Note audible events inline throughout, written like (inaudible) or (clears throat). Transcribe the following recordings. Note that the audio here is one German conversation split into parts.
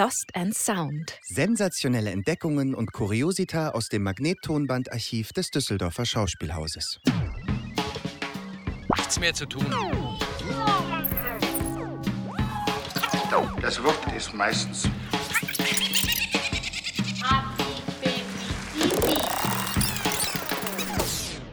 Lost and Sound. Sensationelle Entdeckungen und Kuriosita aus dem Magnettonbandarchiv des Düsseldorfer Schauspielhauses. Nichts mehr zu tun. Das Wort ist meistens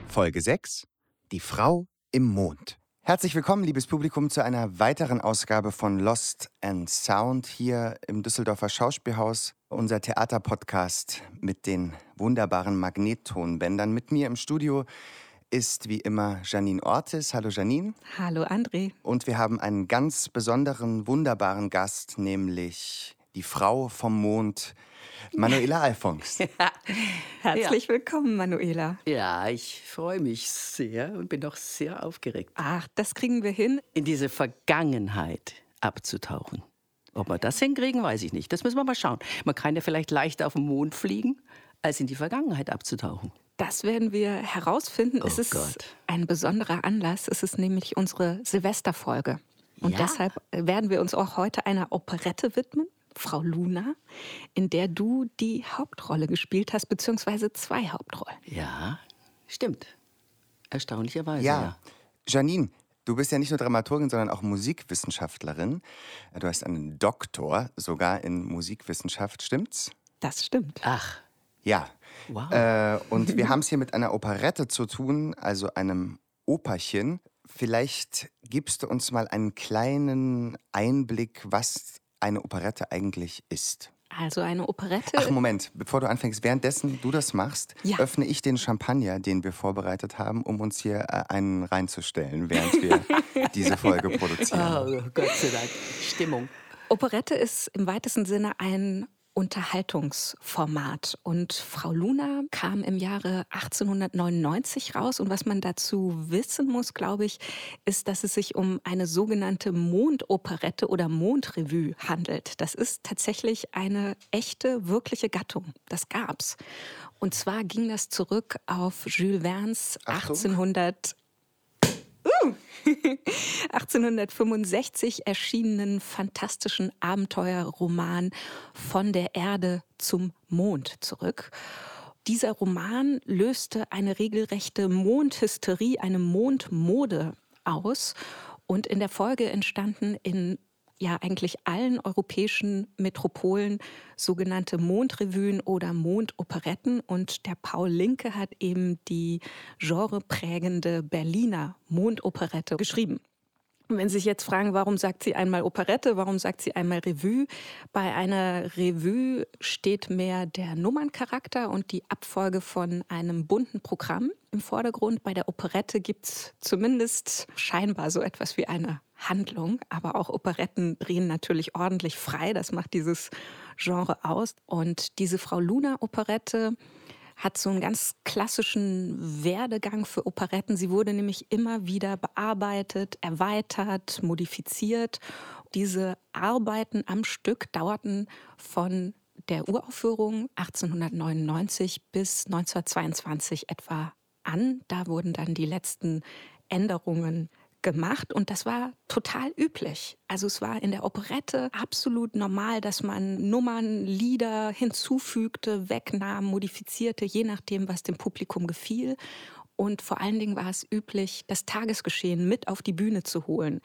Folge 6. Die Frau im Mond. Herzlich willkommen, liebes Publikum, zu einer weiteren Ausgabe von Lost and Sound hier im Düsseldorfer Schauspielhaus. Unser Theaterpodcast mit den wunderbaren Magnettonbändern. Mit mir im Studio ist wie immer Janine Ortis. Hallo Janine. Hallo André. Und wir haben einen ganz besonderen, wunderbaren Gast, nämlich die Frau vom Mond, Manuela Alphons. (laughs) Herzlich willkommen, Manuela. Ja, ich freue mich sehr und bin auch sehr aufgeregt, Ach, das kriegen wir hin. in diese Vergangenheit abzutauchen. Ob wir das hinkriegen, weiß ich nicht. Das müssen wir mal schauen. Man kann ja vielleicht leichter auf den Mond fliegen, als in die Vergangenheit abzutauchen. Das werden wir herausfinden. Oh es ist Gott. ein besonderer Anlass. Es ist nämlich unsere Silvesterfolge. Und Ja. deshalb werden wir uns auch heute einer Operette widmen, Frau Luna, in der du die Hauptrolle gespielt hast, beziehungsweise zwei Hauptrollen. Ja, stimmt. Erstaunlicherweise. Ja, ja. Janine, du bist ja nicht nur Dramaturgin, sondern auch Musikwissenschaftlerin. Du hast einen Doktor sogar in Musikwissenschaft, stimmt's? Das stimmt. Ach, Ja. Wow. Äh, und wir (laughs) haben es hier mit einer Operette zu tun, also einem Operchen. Vielleicht gibst du uns mal einen kleinen Einblick, was eine Operette eigentlich ist. Also eine Operette. Ach, Moment, bevor du anfängst, währenddessen du das machst, Ja. öffne ich den Champagner, den wir vorbereitet haben, um uns hier äh, einen reinzustellen, während wir (laughs) diese Folge produzieren. oh, Gott sei Dank. Stimmung. Operette ist im weitesten Sinne ein Unterhaltungsformat. Und Frau Luna kam im Jahre 1899 raus. Und was man dazu wissen muss, glaube ich, ist, dass es sich um eine sogenannte Mondoperette oder Mondrevue handelt. Das ist tatsächlich eine echte, wirkliche Gattung. Das gab's. Und zwar ging das zurück auf Jules Verne's Achtung. 1800 1865 (laughs) erschienenen fantastischen Abenteuerroman Von der Erde zum Mond zurück. Dieser Roman löste eine regelrechte Mondhysterie, eine Mondmode aus und in der Folge entstanden in ja eigentlich allen europäischen Metropolen sogenannte Mondrevuen oder Mondoperetten und der Paul Linke hat eben die genreprägende Berliner Mondoperette geschrieben. Wenn Sie sich jetzt fragen, warum sagt sie einmal Operette, warum sagt sie einmal Revue? Bei einer Revue steht mehr der Nummerncharakter und die Abfolge von einem bunten Programm im Vordergrund. Bei der Operette gibt's zumindest scheinbar so etwas wie eine Handlung, aber auch Operetten drehen natürlich ordentlich frei. Das macht dieses Genre aus. Und diese Frau Luna-Operette hat so einen ganz klassischen Werdegang für Operetten. Sie wurde nämlich immer wieder bearbeitet, erweitert, modifiziert. Diese Arbeiten am Stück dauerten von der Uraufführung 1899 bis 1922 etwa an. Da wurden dann die letzten Änderungen gemacht und das war total üblich. Also es war in der Operette absolut normal, dass man Nummern, Lieder hinzufügte, wegnahm, modifizierte, je nachdem, was dem Publikum gefiel. Und vor allen Dingen war es üblich, das Tagesgeschehen mit auf die Bühne zu holen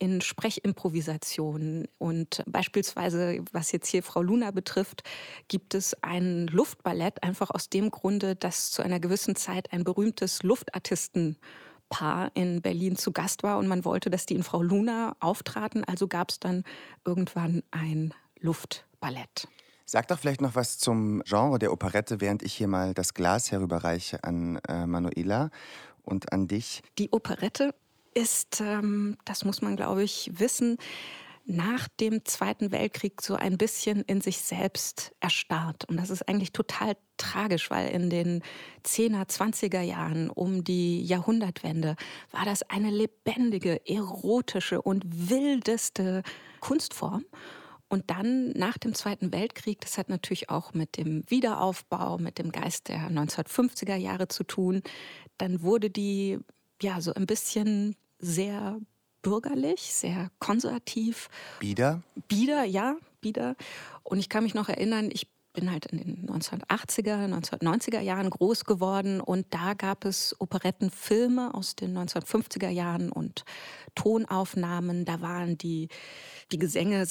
in Sprechimprovisationen. Und beispielsweise, was jetzt hier Frau Luna betrifft, gibt es ein Luftballett, einfach aus dem Grunde, dass zu einer gewissen Zeit ein berühmtes Luftartistenpaar in Berlin zu Gast war und man wollte, dass die in Frau Luna auftraten. Also gab es dann irgendwann ein Luftballett. Sag doch vielleicht noch was zum Genre der Operette, während ich hier mal das Glas herüberreiche an äh, Manuela und an dich. Die Operette ist, ähm, das muss man, glaube ich, wissen, nach dem Zweiten Weltkrieg so ein bisschen in sich selbst erstarrt. Und das ist eigentlich total tragisch, weil in den 10er, 20er Jahren um die Jahrhundertwende war das eine lebendige, erotische und wildeste Kunstform. Und dann nach dem Zweiten Weltkrieg, das hat natürlich auch mit dem Wiederaufbau, mit dem Geist der 1950er Jahre zu tun, dann wurde die ja so ein bisschen sehr bürgerlich, sehr konservativ. Bieder? Bieder, ja, Speeder. Und ich kann mich noch erinnern, ich bin halt in den 1980er, 1990er Jahren groß geworden und da gab es Operettenfilme aus den 1950er Jahren und Tonaufnahmen. Da waren die, die Gesänge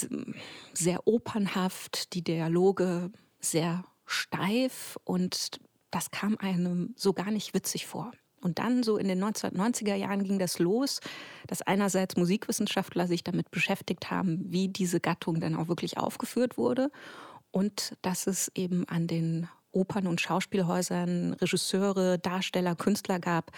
sehr opernhaft, die Dialoge sehr steif und das kam einem so gar nicht witzig vor. Und dann so in den 1990er Jahren ging das los, dass einerseits Musikwissenschaftler sich damit beschäftigt haben, wie diese Gattung dann auch wirklich aufgeführt wurde und dass es eben an den Opern- und Schauspielhäusern Regisseure, Darsteller, Künstler gab,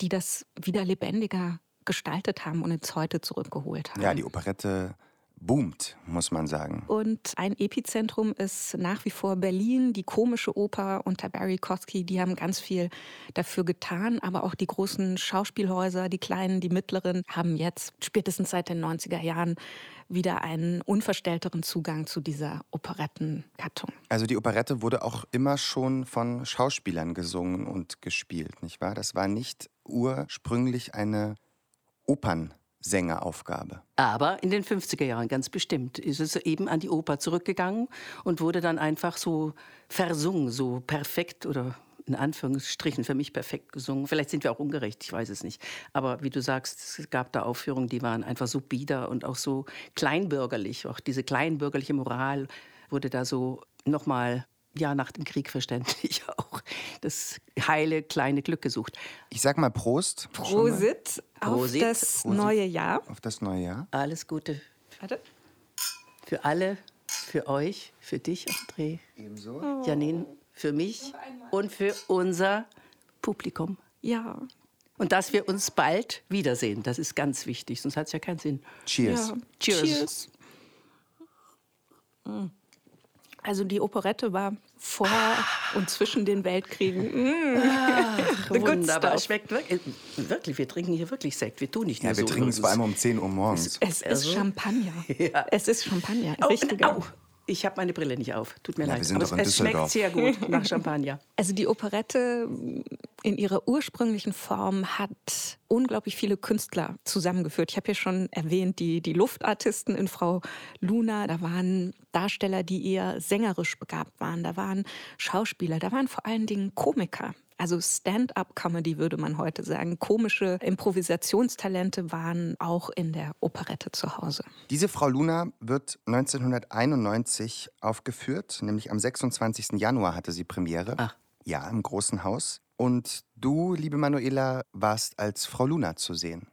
die das wieder lebendiger gestaltet haben und ins Heute zurückgeholt haben. Ja, die Operette boomt, muss man sagen. Und ein Epizentrum ist nach wie vor Berlin, die komische Oper unter Barry Kosky, die haben ganz viel dafür getan, aber auch die großen Schauspielhäuser, die kleinen, die mittleren, haben jetzt spätestens seit den 90er Jahren wieder einen unverstellteren Zugang zu dieser Operettengattung. Also die Operette wurde auch immer schon von Schauspielern gesungen und gespielt, nicht wahr? Das war nicht ursprünglich eine Opern Sängeraufgabe. Aber in den 50er Jahren ganz bestimmt ist es eben an die Oper zurückgegangen und wurde dann einfach so versungen, so perfekt oder in Anführungsstrichen für mich perfekt gesungen. Vielleicht sind wir auch ungerecht, ich weiß es nicht. Aber wie du sagst, es gab da Aufführungen, die waren einfach so bieder und auch so kleinbürgerlich. Auch diese kleinbürgerliche Moral wurde da so nochmal ja, nach dem Krieg verständlich (laughs) auch das heile kleine Glück gesucht. Ich sag mal Prost. Prosit auf Prosit. das neue Jahr. Auf das neue Jahr. Alles Gute Warte. für alle, für euch, für dich, André, Ebenso. Janine, für mich und für unser Publikum. Ja. Und dass wir uns bald wiedersehen, das ist ganz wichtig, sonst hat es ja keinen Sinn. Cheers. ja. Cheers. Cheers. Also die Operette war vor und zwischen den Weltkriegen. Mm. The good Wunderbar, schmeckt wirklich, wirklich, wir trinken hier wirklich Sekt, wir tun nicht nur Ja, wir so. trinken es vor allem um 10 Uhr morgens. Es ist Also- Champagner. (laughs) Ja. Es ist Champagner. Au, Richtiger. au. Ich habe meine Brille nicht auf. Tut mir Ja, leid. wir sind Aber doch in es, es schmeckt Düsseldorf. sehr gut nach Champagner. (laughs) Also die Operette in ihrer ursprünglichen Form hat unglaublich viele Künstler zusammengeführt. Ich habe ja schon erwähnt, die, die Luftartisten in Frau Luna, da waren Darsteller, die eher sängerisch begabt waren, da waren Schauspieler, da waren vor allen Dingen Komiker. Also Stand-up-Comedy würde man heute sagen. Komische Improvisationstalente waren auch in der Operette zu Hause. Diese Frau Luna wird 1991 aufgeführt, nämlich am 26. Januar hatte sie Premiere. Ach. Ja, im Großen Haus. Und du, liebe Manuela, warst als Frau Luna zu sehen.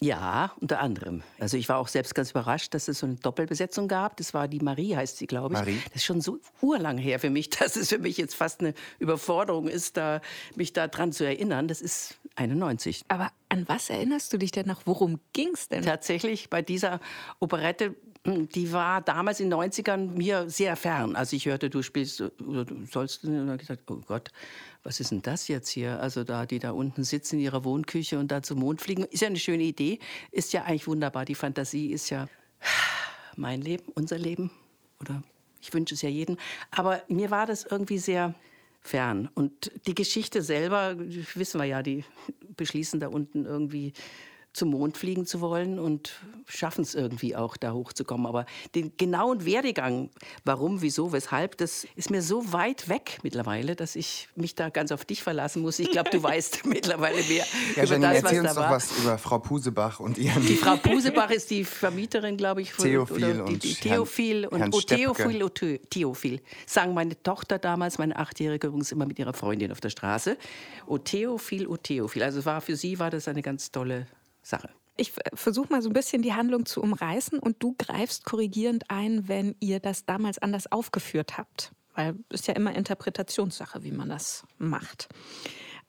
Ja, unter anderem. Also ich war auch selbst ganz überrascht, dass es so eine Doppelbesetzung gab. Das war die Marie, heißt sie, glaube ich. Marie. Das ist schon so urlang her für mich, (laughs) dass es für mich jetzt fast eine Überforderung ist, da, mich daran zu erinnern. Das ist 91. Aber an was erinnerst du dich denn noch? Worum ging's denn? Tatsächlich bei dieser Operette, hm, die war damals in den 90ern mir sehr fern. Also ich hörte, du spielst oder du sollst, und dann gesagt, oh Gott, was ist denn das jetzt hier? Also da, die da unten sitzen in ihrer Wohnküche und da zum Mond fliegen, ist ja eine schöne Idee, ist ja eigentlich wunderbar. Die Fantasie ist ja mein Leben, unser Leben oder ich wünsche es ja jedem. Aber mir war das irgendwie sehr fern. Und die Geschichte selber, wissen wir ja, die beschließen da unten irgendwie zum Mond fliegen zu wollen und schaffen es irgendwie auch, da hochzukommen. Aber den genauen Werdegang, warum, wieso, weshalb, das ist mir so weit weg mittlerweile, dass ich mich da ganz auf dich verlassen muss. Ich glaube, du (laughs) weißt mittlerweile mehr Ja, über Janine, das, was erzähl uns da doch war. was über Frau Pusebach und ihren. Die Frau Pusebach ist die Vermieterin, glaube ich, von Theophil oder die, und die Theophil und Herrn oh. Theophil, oh, Theophil. Sagen meine Tochter damals, meine Achtjährige übrigens immer mit ihrer Freundin auf der Straße. Oh Theophil, oh Theophil. Also war für sie war das eine ganz tolle Sache. Ich versuche mal so ein bisschen die Handlung zu umreißen und du greifst korrigierend ein, wenn ihr das damals anders aufgeführt habt. Weil es ist ja immer Interpretationssache, wie man das macht.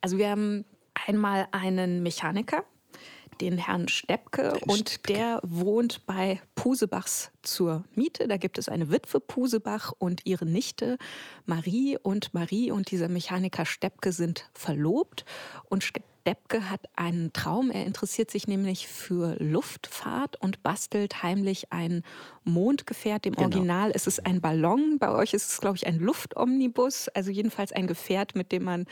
Also wir haben einmal einen Mechaniker, den Herrn Steppke, und der wohnt bei Pusebachs zur Miete. Da gibt es eine Witwe Pusebach und ihre Nichte Marie. Und Marie und dieser Mechaniker Steppke sind verlobt. Und Steppke hat einen Traum. Er interessiert sich nämlich für Luftfahrt und bastelt heimlich ein Mondgefährt. Im genau. Original ist es ein Ballon. Bei euch ist es, glaube ich, ein Luftomnibus. Also jedenfalls ein Gefährt, mit dem man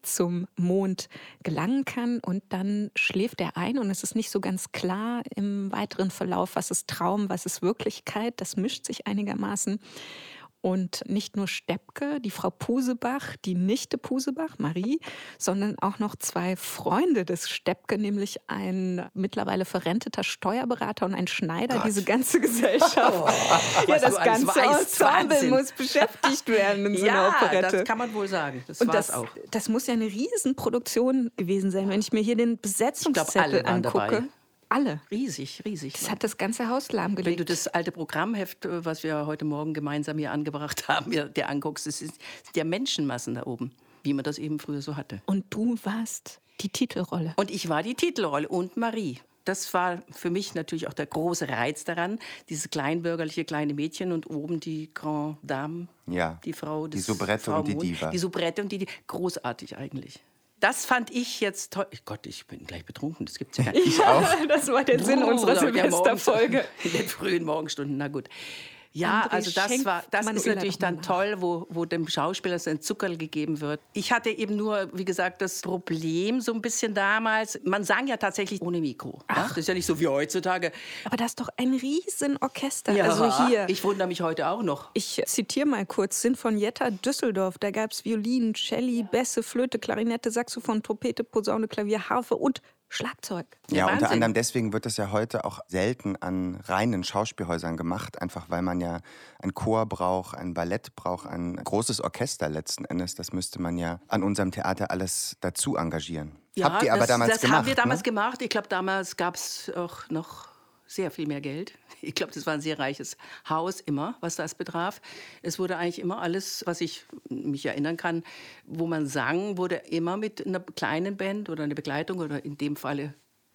zum Mond gelangen kann. Und dann schläft er ein und es ist nicht so ganz klar im weiteren Verlauf, was ist Traum, was ist Wirklichkeit. Das mischt sich einigermaßen. Und nicht nur Steppke, die Frau Pusebach, die Nichte Pusebach, Marie, sondern auch noch zwei Freunde des Steppke, nämlich ein mittlerweile verrenteter Steuerberater und ein Schneider. Gott. Diese ganze Gesellschaft. (laughs) Oh, ja, das ganze Ensemble muss beschäftigt (laughs) werden in so ja, einer Operette. das kann man wohl sagen. Das und das, auch. das muss ja eine Riesenproduktion gewesen sein, wenn ich mir hier den Besetzungszettel angucke. Dabei. Alle. Riesig, riesig. Das hat das ganze Haus lahmgelegt. Wenn du das alte Programmheft, äh, was wir heute Morgen gemeinsam hier angebracht (laughs) haben, dir anguckst, es sind ja Menschenmassen da oben, wie man das eben früher so hatte. Und du warst die Titelrolle. Und ich war die Titelrolle und Marie. Das war für mich natürlich auch der große Reiz daran, dieses kleinbürgerliche kleine Mädchen und oben die Grand Dame, ja, die Frau des Die Soubrette Frau und die Diva. Die Soubrette und die Diva. Großartig eigentlich das fand ich jetzt toll. Gott, ich bin gleich betrunken, das gibt's ja gar nicht. Ich auch. (laughs) Das war der Sinn oh, unserer Silvesterfolge. (laughs) In den frühen Morgenstunden, na gut. Ja, André also das war, das Manuela ist natürlich dann toll, wo, wo dem Schauspieler sein Zuckerl gegeben wird. Ich hatte eben nur, wie gesagt, das Problem so ein bisschen damals. Man sang ja tatsächlich ohne Mikro. Ja? Das ist ja nicht so wie heutzutage. Aber das ist doch ein Riesenorchester. Ja, also hier. Ich wundere mich heute auch noch. Ich zitiere mal kurz: Sinfonietta Düsseldorf. Da gab es Violin, Celli, Bässe, Flöte, Klarinette, Saxophon, Trompete, Posaune, Klavier, Harfe und Schlagzeug. Ja, Wahnsinn. unter anderem deswegen wird das ja heute auch selten an reinen Schauspielhäusern gemacht, einfach weil man ja ein Chor braucht, ein Ballett braucht, ein großes Orchester letzten Endes. Das müsste man ja an unserem Theater alles dazu engagieren. Ja, Habt ihr aber das, damals das gemacht? Das haben wir damals ne? gemacht. Ich glaube, damals gab es auch noch sehr viel mehr Geld. Ich glaube, das war ein sehr reiches Haus immer, was das betraf. Es wurde eigentlich immer alles, was ich mich erinnern kann, wo man sang, wurde immer mit einer kleinen Band oder einer Begleitung oder in dem Falle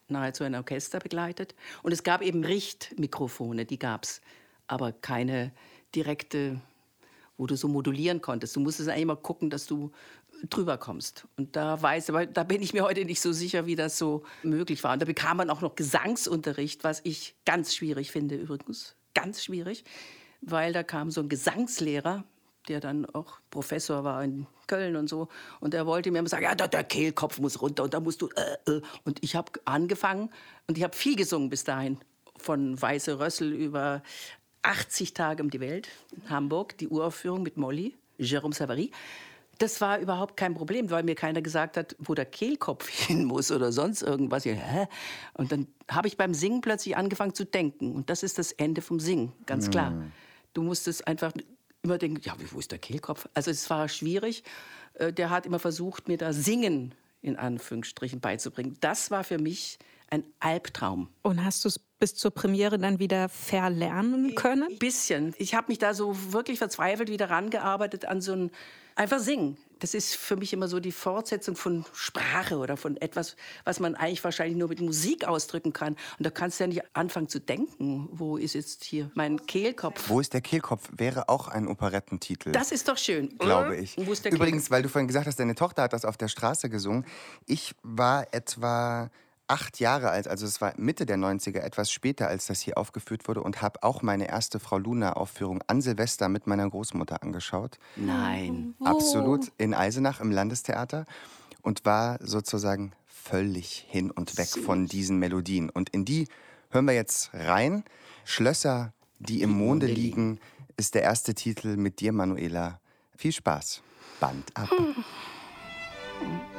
nahezu ein Orchester begleitet. Und es gab eben Richtmikrofone, die gab es, aber keine direkte wo du so modulieren konntest. Du musstest eigentlich immer gucken, dass du drüber kommst. Und da weiß, aber da bin ich mir heute nicht so sicher, wie das so möglich war. Und da bekam man auch noch Gesangsunterricht, was ich ganz schwierig finde übrigens, ganz schwierig, weil da kam so ein Gesangslehrer, der dann auch Professor war in Köln und so, und der wollte mir immer sagen, ja, der, Kehlkopf muss runter und da musst du. Äh, äh. Und ich habe angefangen und ich habe viel gesungen bis dahin, von Weiße Rössel über 80 Tage um die Welt in Hamburg, die Uraufführung mit Molly, Jérôme Savary. Das war überhaupt kein Problem, weil mir keiner gesagt hat, wo der Kehlkopf (laughs) hin muss oder sonst irgendwas. Hä? Und dann habe ich beim Singen plötzlich angefangen zu denken. Und das ist das Ende vom Singen, ganz klar. Mm. Du musstest einfach immer denken, ja, wo ist der Kehlkopf? Also es war schwierig. Äh, der hat immer versucht, mir da Singen in Anführungsstrichen beizubringen. Das war für mich ein Albtraum. Und hast du es bis zur Premiere dann wieder verlernen können? Ein bisschen. Ich habe mich da so wirklich verzweifelt wieder rangearbeitet an so ein einfach singen. Das ist für mich immer so die Fortsetzung von Sprache oder von etwas, was man eigentlich wahrscheinlich nur mit Musik ausdrücken kann. Und da kannst du ja nicht anfangen zu denken, wo ist jetzt hier mein Kehlkopf? Wo ist der Kehlkopf? Wäre auch ein Operettentitel. Das ist doch schön. Glaube ich. Übrigens, weil du vorhin gesagt hast, deine Tochter hat das auf der Straße gesungen. Ich war etwa acht Jahre alt, also es war Mitte der 90er, etwas später, als das hier aufgeführt wurde und habe auch meine erste Frau Luna-Aufführung an Silvester mit meiner Großmutter angeschaut. Nein. Wo? Absolut, in Eisenach im Landestheater und war sozusagen völlig hin und weg von diesen Melodien. Und in die hören wir jetzt rein. Schlösser, die im Monde liegen, ist der erste Titel mit dir, Manuela. Viel Spaß. Band ab. Hm. (laughs)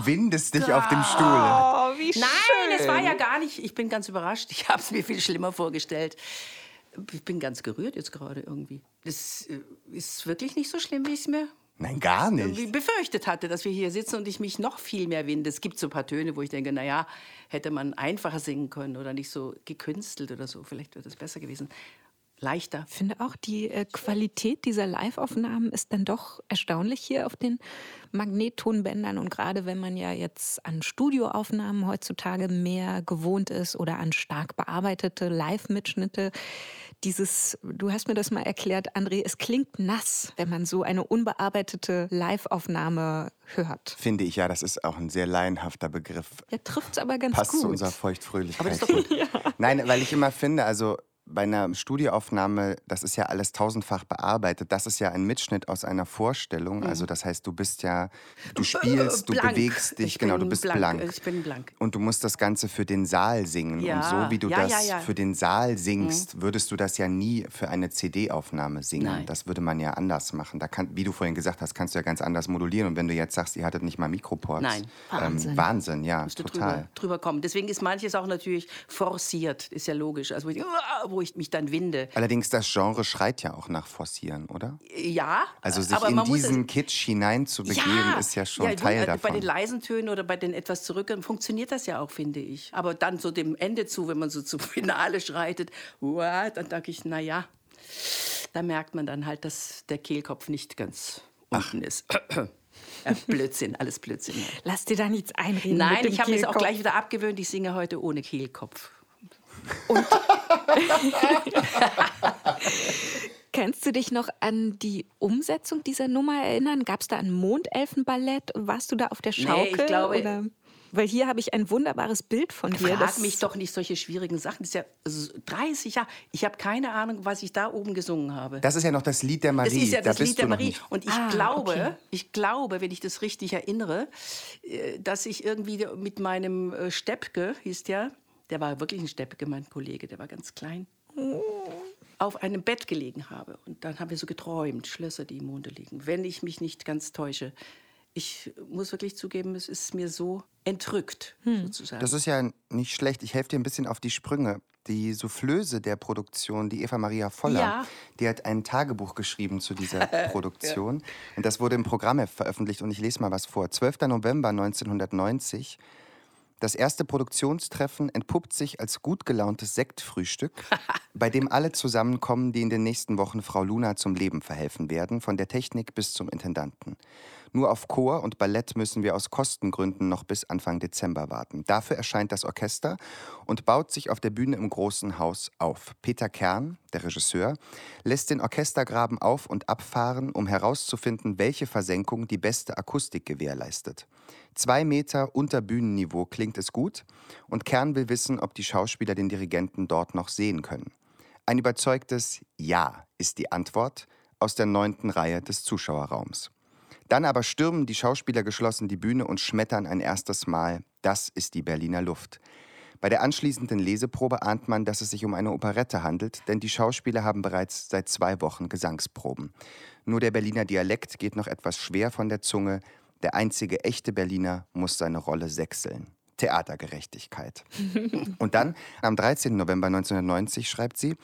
du windest dich auf dem Stuhl. Oh, wie schön. Nein, es war ja gar nicht. Ich bin ganz überrascht. Ich habe es mir viel schlimmer vorgestellt. Ich bin ganz gerührt jetzt gerade irgendwie. Das äh, ist wirklich nicht so schlimm, wie ich es mir Nein, gar irgendwie nicht. befürchtet hatte, dass wir hier sitzen und ich mich noch viel mehr winde. Es gibt so ein paar Töne, wo ich denke, naja, hätte man einfacher singen können oder nicht so gekünstelt oder so. Vielleicht wäre das besser gewesen. Leichter. Ich finde auch, die äh, Qualität dieser Live-Aufnahmen ist dann doch erstaunlich hier auf den Magnettonbändern. Und gerade wenn man ja jetzt an Studioaufnahmen heutzutage mehr gewohnt ist oder an stark bearbeitete Live-Mitschnitte, dieses, du hast mir das mal erklärt, André, es klingt nass, wenn man so eine unbearbeitete Live-Aufnahme hört. Finde ich ja, das ist auch ein sehr laienhafter Begriff. Der trifft es aber ganz Passt gut. zu unserer Feuchtfröhlichkeit. Aber das ist doch gut. (laughs) Nein, weil ich immer finde, also bei einer Studioaufnahme, das ist ja alles tausendfach bearbeitet. Das ist ja ein Mitschnitt aus einer Vorstellung. Also das heißt, du bist ja, du spielst, du Mhm. Blank. bewegst dich, Ich genau, du bist blank. blank. Ich bin blank. Und du musst das Ganze für den Saal singen. Und Ja. so wie du Ja, das ja, für den Saal singst, würdest du das ja nie für eine CD-Aufnahme singen. Nein. Das würde man ja anders machen. Da kann, wie du vorhin gesagt hast, kannst du ja ganz anders modulieren. Und wenn du jetzt sagst, ihr hattet nicht mal Mikroports. Nein. Wahnsinn. Ähm, Wahnsinn, ja, Müsste total. drüber, drüber kommen. Deswegen ist manches auch natürlich forciert, ist ja logisch. Also wo ich, wo ich mich dann winde. Allerdings, das Genre schreit ja auch nach Forcieren, oder? Ja, Also sich aber in man muss diesen Kitsch hineinzubegeben, ist ja schon ja, Teil gut, davon. Bei den leisen Tönen oder bei den etwas zurückeren funktioniert das ja auch, finde ich. Aber dann so dem Ende zu, wenn man so zum (laughs) Finale schreitet, uah, dann denke ich, na ja, da merkt man dann halt, dass der Kehlkopf nicht ganz unten ist. (clears throat) Ja, Blödsinn, alles Blödsinn. ja. Lass dir da nichts einreden. mit Nein, dem ich habe mir es auch gleich wieder abgewöhnt. Ich singe heute ohne Kehlkopf. (laughs) Kannst du dich noch an die Umsetzung dieser Nummer erinnern? Gab es da ein Mondelfenballett? Warst du da auf der Nee, Schaukel? ich glaube- oder? Weil hier habe ich ein wunderbares Bild von dir. Frag mich doch nicht solche schwierigen Sachen. Das ist ja so 30 Jahre. Ich habe keine Ahnung, was ich da oben gesungen habe. Das ist ja noch das Lied der Marie. Das ist ja da das bist Lied der Marie. Und ich Ah, glaube, okay. ich glaube, wenn ich das richtig erinnere, äh, dass ich irgendwie mit meinem äh, Steppke, hieß der, der war wirklich ein Steppke, mein Kollege, der war ganz klein, auf einem Bett gelegen habe. Und dann haben wir so geträumt, Schlösser, die im Monde liegen. Wenn ich mich nicht ganz täusche. Ich muss wirklich zugeben, es ist mir so entrückt, sozusagen. Das ist ja nicht schlecht. Ich helfe dir ein bisschen auf die Sprünge. Die Soufflöse der Produktion, die Eva Maria Voller, Ja. die hat ein Tagebuch geschrieben zu dieser (laughs) Produktion. Und das wurde im Programmheft veröffentlicht. Und ich lese mal was vor. 12. November 1990. Das erste Produktionstreffen entpuppt sich als gut gelauntes Sektfrühstück, (laughs) bei dem alle zusammenkommen, die in den nächsten Wochen Frau Luna zum Leben verhelfen werden, von der Technik bis zum Intendanten. Nur auf Chor und Ballett müssen wir aus Kostengründen noch bis Anfang Dezember warten. Dafür erscheint das Orchester und baut sich auf der Bühne im großen Haus auf. Peter Kern, der Regisseur, lässt den Orchestergraben auf und abfahren, um herauszufinden, welche Versenkung die beste Akustik gewährleistet. Zwei Meter unter Bühnenniveau klingt es gut und Kern will wissen, ob die Schauspieler den Dirigenten dort noch sehen können. Ein überzeugtes Ja ist die Antwort aus der neunten Reihe des Zuschauerraums. Dann aber stürmen die Schauspieler geschlossen die Bühne und schmettern ein erstes Mal. Das ist die Berliner Luft. Bei der anschließenden Leseprobe ahnt man, dass es sich um eine Operette handelt, denn die Schauspieler haben bereits seit zwei Wochen Gesangsproben. Nur der Berliner Dialekt geht noch etwas schwer von der Zunge. Der einzige echte Berliner muss seine Rolle sechseln. Theatergerechtigkeit. (laughs) Und dann, am 13. November 1990, schreibt sie,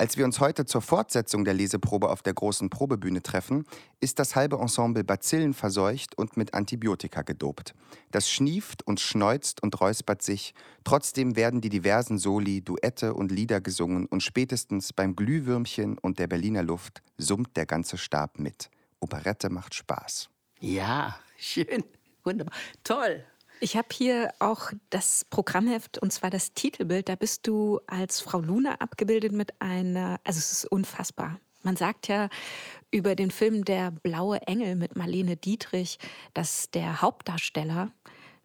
als wir uns heute zur Fortsetzung der Leseprobe auf der großen Probebühne treffen, ist das halbe Ensemble Bazillen verseucht und mit Antibiotika gedopt. Das schnieft und schneuzt und räuspert sich. Trotzdem werden die diversen Soli, Duette und Lieder gesungen und spätestens beim Glühwürmchen und der Berliner Luft summt der ganze Stab mit. Operette macht Spaß. ja, schön, wunderbar, toll. Ich habe hier auch das Programmheft und zwar das Titelbild. Da bist du als Frau Luna abgebildet mit einer, also es ist unfassbar. Man sagt ja über den Film Der blaue Engel mit Marlene Dietrich, dass der Hauptdarsteller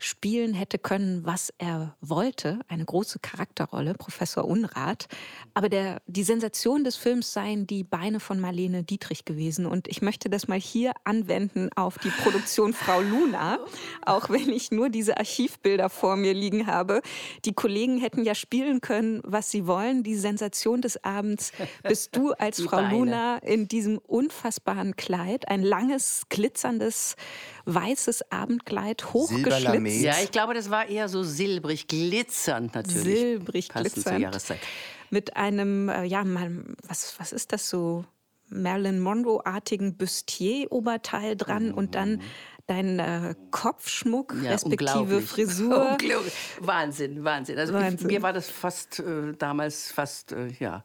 spielen hätte können, was er wollte. Eine große Charakterrolle, Professor Unrat. Aber der, die Sensation des Films seien die Beine von Marlene Dietrich gewesen. Und ich möchte das mal hier anwenden auf die Produktion Frau Luna, auch wenn ich nur diese Archivbilder vor mir liegen habe. Die Kollegen hätten ja spielen können, was sie wollen. Die Sensation des Abends bist du als Frau. Luna in diesem unfassbaren Kleid, ein langes, glitzerndes, weißes Abendkleid, hochgeschlitzt. Ja, ich glaube, das war eher so silbrig, glitzernd natürlich. Silbrig, glitzernd. Mit einem, äh, ja, mal, was, was ist das so? Marilyn Monroe-artigen Bustier-Oberteil dran oh. und dann dein äh, Kopfschmuck ja, respektive Frisur. (laughs) Wahnsinn, Wahnsinn. Also Wahnsinn. Ich, mir war das fast äh, damals fast äh, ja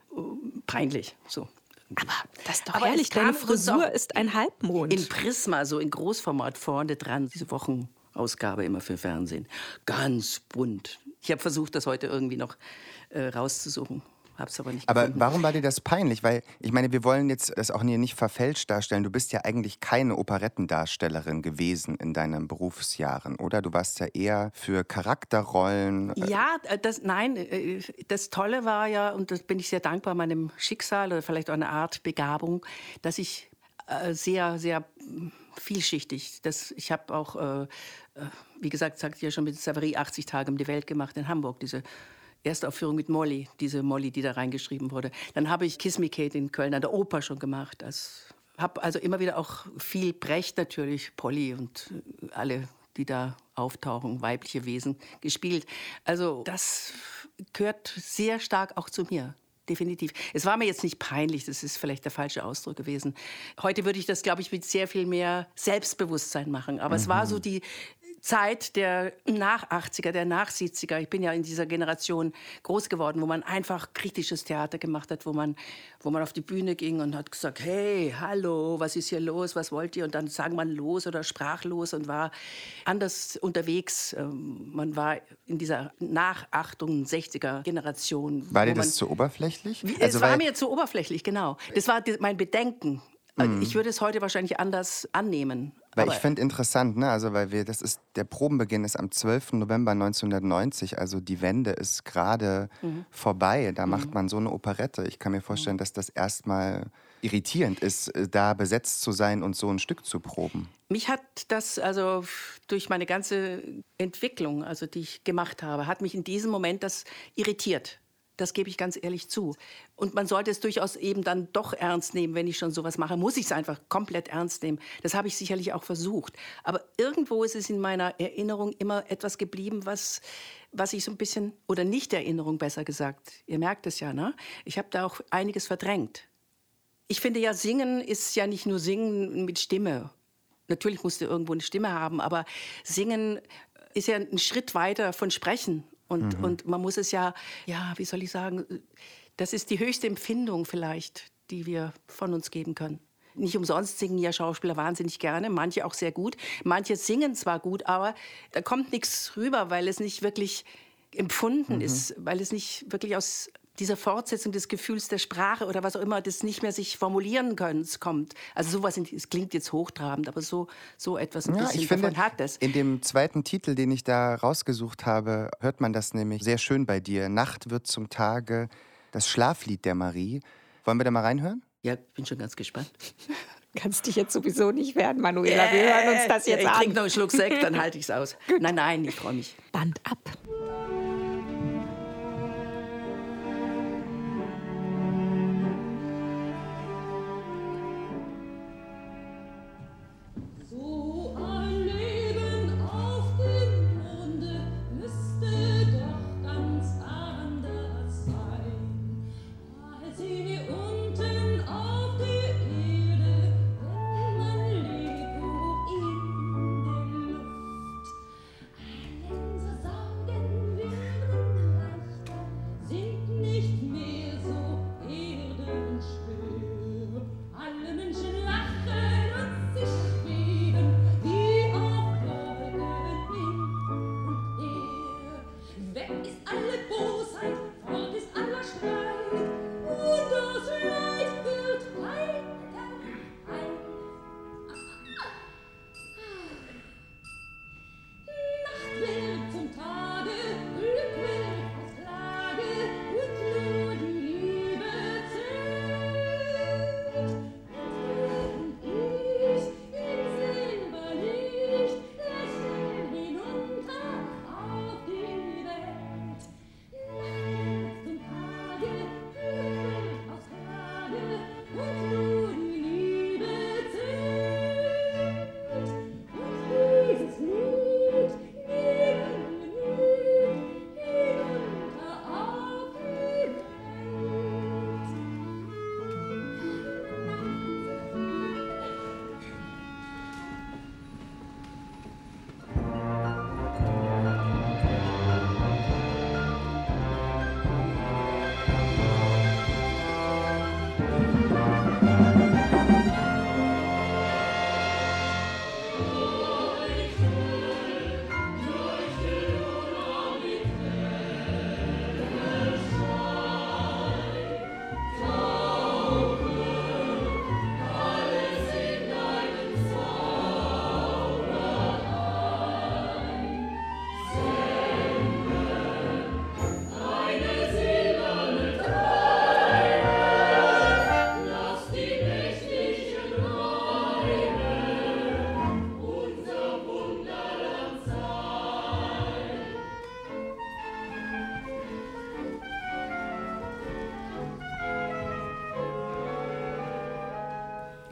peinlich. So. Aber das ist doch Aber herrlich. Deine Frisur ist ein Halbmond. In Prisma, so in Großformat vorne dran, diese Wochenausgabe immer für Fernsehen. Ganz bunt. Ich habe versucht, das heute irgendwie noch äh, rauszusuchen. Hab's aber nicht Aber warum war dir das peinlich? Weil ich meine, wir wollen jetzt das auch hier nicht verfälscht darstellen. Du bist ja eigentlich keine Operettendarstellerin gewesen in deinen Berufsjahren, oder? Du warst ja eher für Charakterrollen. Äh, ja, äh, das, nein, äh, das Tolle war ja, und das bin ich sehr dankbar meinem Schicksal oder vielleicht auch eine Art Begabung, dass ich sehr, sehr vielschichtig. Das, ich habe auch, wie gesagt, sagte ich ja schon mit Savary 80 Tage um die Welt gemacht in Hamburg, diese Erstaufführung mit Molly, diese Molly, die da reingeschrieben wurde. Dann habe ich Kiss Me Kate in Köln an der Oper schon gemacht. Habe also immer wieder auch viel Brecht natürlich, Polly und alle, die da auftauchen, weibliche Wesen gespielt. Also das gehört sehr stark auch zu mir. Definitiv. Es war mir jetzt nicht peinlich, das ist vielleicht der falsche Ausdruck gewesen. Heute würde ich das, glaube ich, mit sehr viel mehr Selbstbewusstsein machen. Aber mhm. es war so mhm. die, Zeit der Nach-80er, der Nach-70er. Ich bin ja in dieser Generation groß geworden, wo man einfach kritisches Theater gemacht hat, wo man, wo man auf die Bühne ging und hat gesagt, hey, hallo, was ist hier los, was wollt ihr? Und dann sagen man los oder sprachlos und war anders unterwegs. Ähm, man war in dieser Nach-68er-Generation. War dir das zu oberflächlich? Also es war mir zu oberflächlich, genau. Das war mein Bedenken. Mhm. Ich würde es heute wahrscheinlich anders annehmen. Weil Aber ich finde interessant, ne, also weil wir, das ist, der Probenbeginn ist am 12. November 1990, also die Wende ist gerade mhm. vorbei. Da mhm. macht man so eine Operette. Ich kann mir vorstellen, dass das erstmal irritierend ist, äh, da besetzt zu sein und so ein Stück zu proben. Mich hat das also durch meine ganze Entwicklung, also die ich gemacht habe, hat mich in diesem Moment das irritiert. Das gebe ich ganz ehrlich zu. Und man sollte es durchaus eben dann doch ernst nehmen, wenn ich schon sowas mache, muss ich es einfach komplett ernst nehmen. Das habe ich sicherlich auch versucht. Aber irgendwo ist es in meiner Erinnerung immer etwas geblieben, was, was ich so ein bisschen, oder nicht Erinnerung besser gesagt, ihr merkt es ja, ne? Ich habe da auch einiges verdrängt. Ich finde ja, Singen ist ja nicht nur Singen mit Stimme. Natürlich musst du irgendwo eine Stimme haben, aber Singen ist ja ein Schritt weiter von Sprechen. Und, mhm. und man muss es ja, ja, wie soll ich sagen, das ist die höchste Empfindung vielleicht, die wir von uns geben können. Nicht umsonst singen ja Schauspieler wahnsinnig gerne, manche auch sehr gut. Manche singen zwar gut, aber da kommt nichts rüber, weil es nicht wirklich empfunden mhm. ist, weil es nicht wirklich aus dieser Fortsetzung des Gefühls der Sprache oder was auch immer, das nicht mehr sich formulieren können, kommt. Also sowas, es klingt jetzt hochtrabend, aber so, so etwas ein ja, bisschen ich finde, hat das. In dem zweiten Titel, den ich da rausgesucht habe, hört man das nämlich sehr schön bei dir. Nacht wird zum Tage, das Schlaflied der Marie. Wollen wir da mal reinhören? Ja, bin schon ganz gespannt. (laughs) Kannst dich jetzt sowieso nicht werden, Manuela. Wir hören uns das jetzt ich an. Ich trinke noch einen Schluck Sekt, dann (laughs) halte ich es aus. Nein, nein, ich freue mich. Band ab.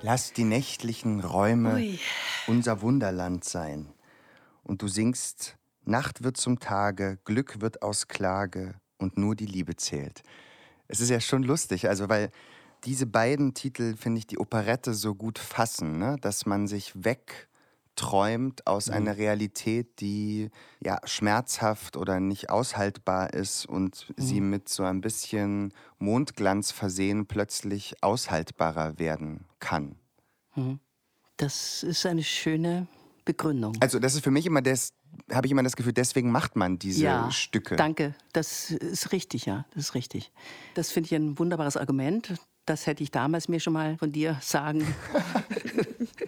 Lass die nächtlichen Räume Ui. unser Wunderland sein. Und du singst, Nacht wird zum Tage, Glück wird aus Klage und nur die Liebe zählt. Es ist ja schon lustig, also weil diese beiden Titel, finde ich, die Operette so gut fassen, ne? dass man sich wegträumt aus mhm. einer Realität, die ja schmerzhaft oder nicht aushaltbar ist und mhm. sie mit so ein bisschen Mondglanz versehen plötzlich aushaltbarer werden kann. Mhm. Das ist eine schöne Begründung. Also das ist für mich immer das, habe ich immer das Gefühl, deswegen macht man diese ja, Stücke. Danke, das ist richtig, ja, das ist richtig. Das finde ich ein wunderbares Argument. Das hätte ich damals mir schon mal von dir sagen (laughs)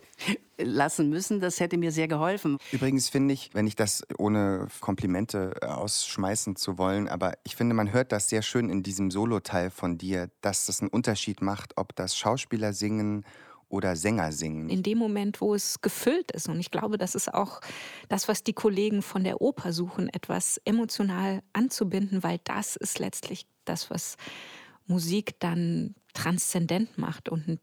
lassen müssen. Das hätte mir sehr geholfen. Übrigens finde ich, wenn ich das ohne Komplimente äh, ausschmeißen zu wollen, aber ich finde, man hört das sehr schön in diesem Soloteil von dir, dass das einen Unterschied macht, ob das Schauspieler singen oder Sänger singen. In dem Moment, wo es gefüllt ist. Und ich glaube, das ist auch das, was die Kollegen von der Oper suchen, etwas emotional anzubinden, weil das ist letztlich das, was Musik dann transzendent macht und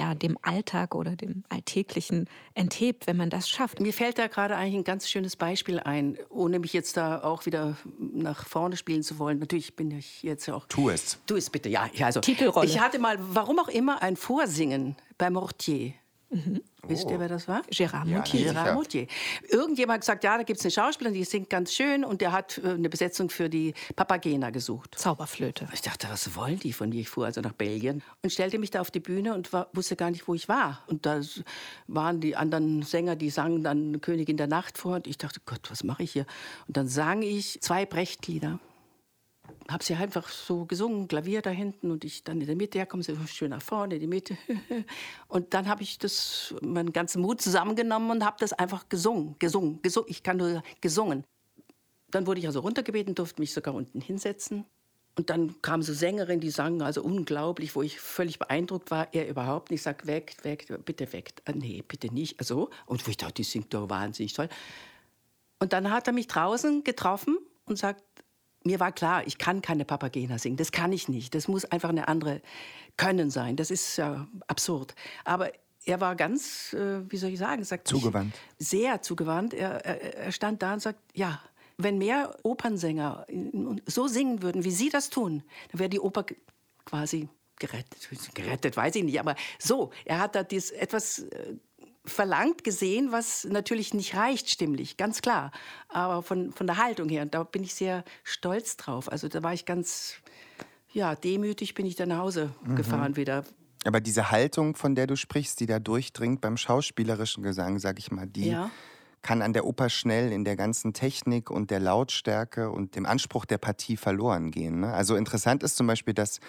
ja, dem Alltag oder dem Alltäglichen enthebt, wenn man das schafft. Mir fällt da gerade eigentlich ein ganz schönes Beispiel ein, ohne mich jetzt da auch wieder nach vorne spielen zu wollen. Natürlich bin ich jetzt auch. Tu es. Tu es bitte, ja. Also, Titelrolle. Ich hatte mal, warum auch immer, ein Vorsingen bei Mortier. Mhm. Wisst ihr, oh. wer das war? Gérard Moutier. Ja, Gérard Moutier. Irgendjemand hat gesagt, ja, da gibt es eine Schauspielerin, die singt ganz schön und der hat äh, eine Besetzung für die Papagena gesucht. Zauberflöte. Ich dachte, was wollen die von mir? Ich fuhr also nach Belgien und stellte mich da auf die Bühne und war, wusste gar nicht, wo ich war. Und da waren die anderen Sänger, die sangen dann Königin der Nacht vor und ich dachte, Gott, was mache ich hier? Und dann sang ich zwei Brechtlieder habe sie einfach so gesungen, Klavier da hinten und ich dann in der Mitte, ja, kommen Sie schön nach vorne, in die Mitte. (laughs) Und dann habe ich das, meinen ganzen Mut zusammengenommen und habe das einfach gesungen, gesungen, gesungen. Ich kann nur gesungen. Dann wurde ich also runtergebeten, durfte mich sogar unten hinsetzen. Und dann kam so Sängerin, die sang also unglaublich, wo ich völlig beeindruckt war. Er überhaupt nicht. Ich sag, weg, weg, bitte weg. Ah, nee, bitte nicht. Also, und wo ich dachte, die singt doch wahnsinnig toll. Und dann hat er mich draußen getroffen und sagt, mir war klar, ich kann keine Papagena singen. Das kann ich nicht. Das muss einfach eine andere Können sein. Das ist ja absurd. Aber er war ganz, äh, wie soll ich sagen, sagt zugewandt. sehr zugewandt. Er, er, er, stand da und sagt, ja, wenn mehr Opernsänger so singen würden, wie Sie das tun, dann wäre die Oper quasi gerettet. Gerettet, weiß ich nicht, aber so. Er hat da dies etwas äh, verlangt gesehen, was natürlich nicht reicht stimmlich, ganz klar. Aber von, von der Haltung her, und da bin ich sehr stolz drauf. Also da war ich ganz, ja, demütig bin ich dann nach Hause mhm. gefahren wieder. Aber diese Haltung, von der du sprichst, die da durchdringt beim schauspielerischen Gesang, sag ich mal, die ja kann an der Oper schnell in der ganzen Technik und der Lautstärke und dem Anspruch der Partie verloren gehen. Ne? Also interessant ist zum Beispiel, dass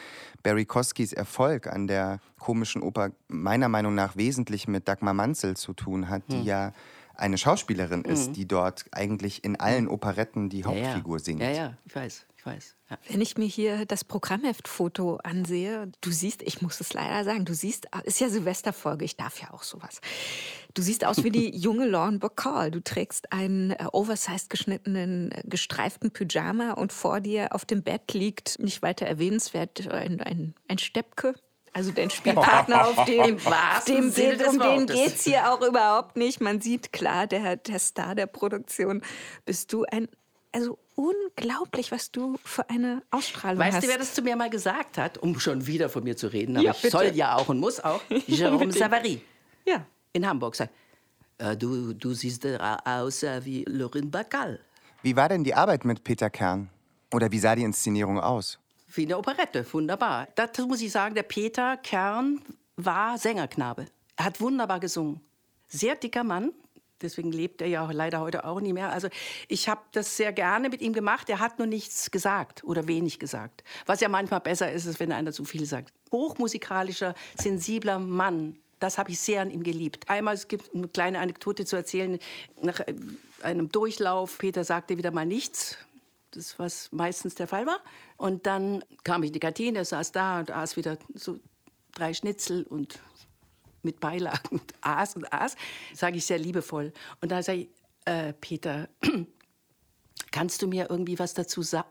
Barry Koskis Erfolg an der komischen Oper meiner Meinung nach wesentlich mit Dagmar Manzel zu tun hat, die hm. ja eine Schauspielerin ist, hm. die dort eigentlich in allen Operetten die Hauptfigur ja, ja. singt. Ja, ja, ich weiß ich weiß. Ja. Wenn ich mir hier das Programmheftfoto ansehe, du siehst, ich muss es leider sagen, du siehst, ist ja Silvesterfolge, ich darf ja auch sowas. Du siehst aus wie die (laughs) junge Lauren Bacall. Du trägst einen äh, oversized geschnittenen, äh, gestreiften Pyjama und vor dir auf dem Bett liegt, nicht weiter erwähnenswert, ein, ein, ein Steppke, also dein Spielpartner auf (laughs) dem, dem Bild, um den geht es hier auch überhaupt nicht. Man sieht klar, der, der Star der Produktion bist du ein also unglaublich, was du für eine Ausstrahlung weißt hast. Weißt du, wer das zu mir mal gesagt hat, um schon wieder von mir zu reden, aber ja, ich soll ja auch und muss auch, (laughs) Jérôme Savary. Ja. In Hamburg sagt, äh, du, du siehst aus äh, wie Lorin Bacall. Wie war denn die Arbeit mit Peter Kern? Oder wie sah die Inszenierung aus? Wie eine Operette, wunderbar. Dazu muss ich sagen, der Peter Kern war Sängerknabe. Er hat wunderbar gesungen. Sehr dicker Mann, Deswegen lebt er ja leider heute auch nicht mehr. Also ich habe das sehr gerne mit ihm gemacht. Er hat nur nichts gesagt oder wenig gesagt. Was ja manchmal besser ist, ist wenn einer zu viel sagt. Hochmusikalischer, sensibler Mann. Das habe ich sehr an ihm geliebt. Einmal, es gibt eine kleine Anekdote zu erzählen. Nach einem Durchlauf, Peter sagte wieder mal nichts. Das, was meistens der Fall war. Und dann kam ich in die Kantine, saß da und aß wieder so drei Schnitzel und mit Beilagen und aß und aß, sage ich sehr liebevoll. Und dann sage ich, äh, Peter, (clears throat) kannst du mir irgendwie was dazu sagen?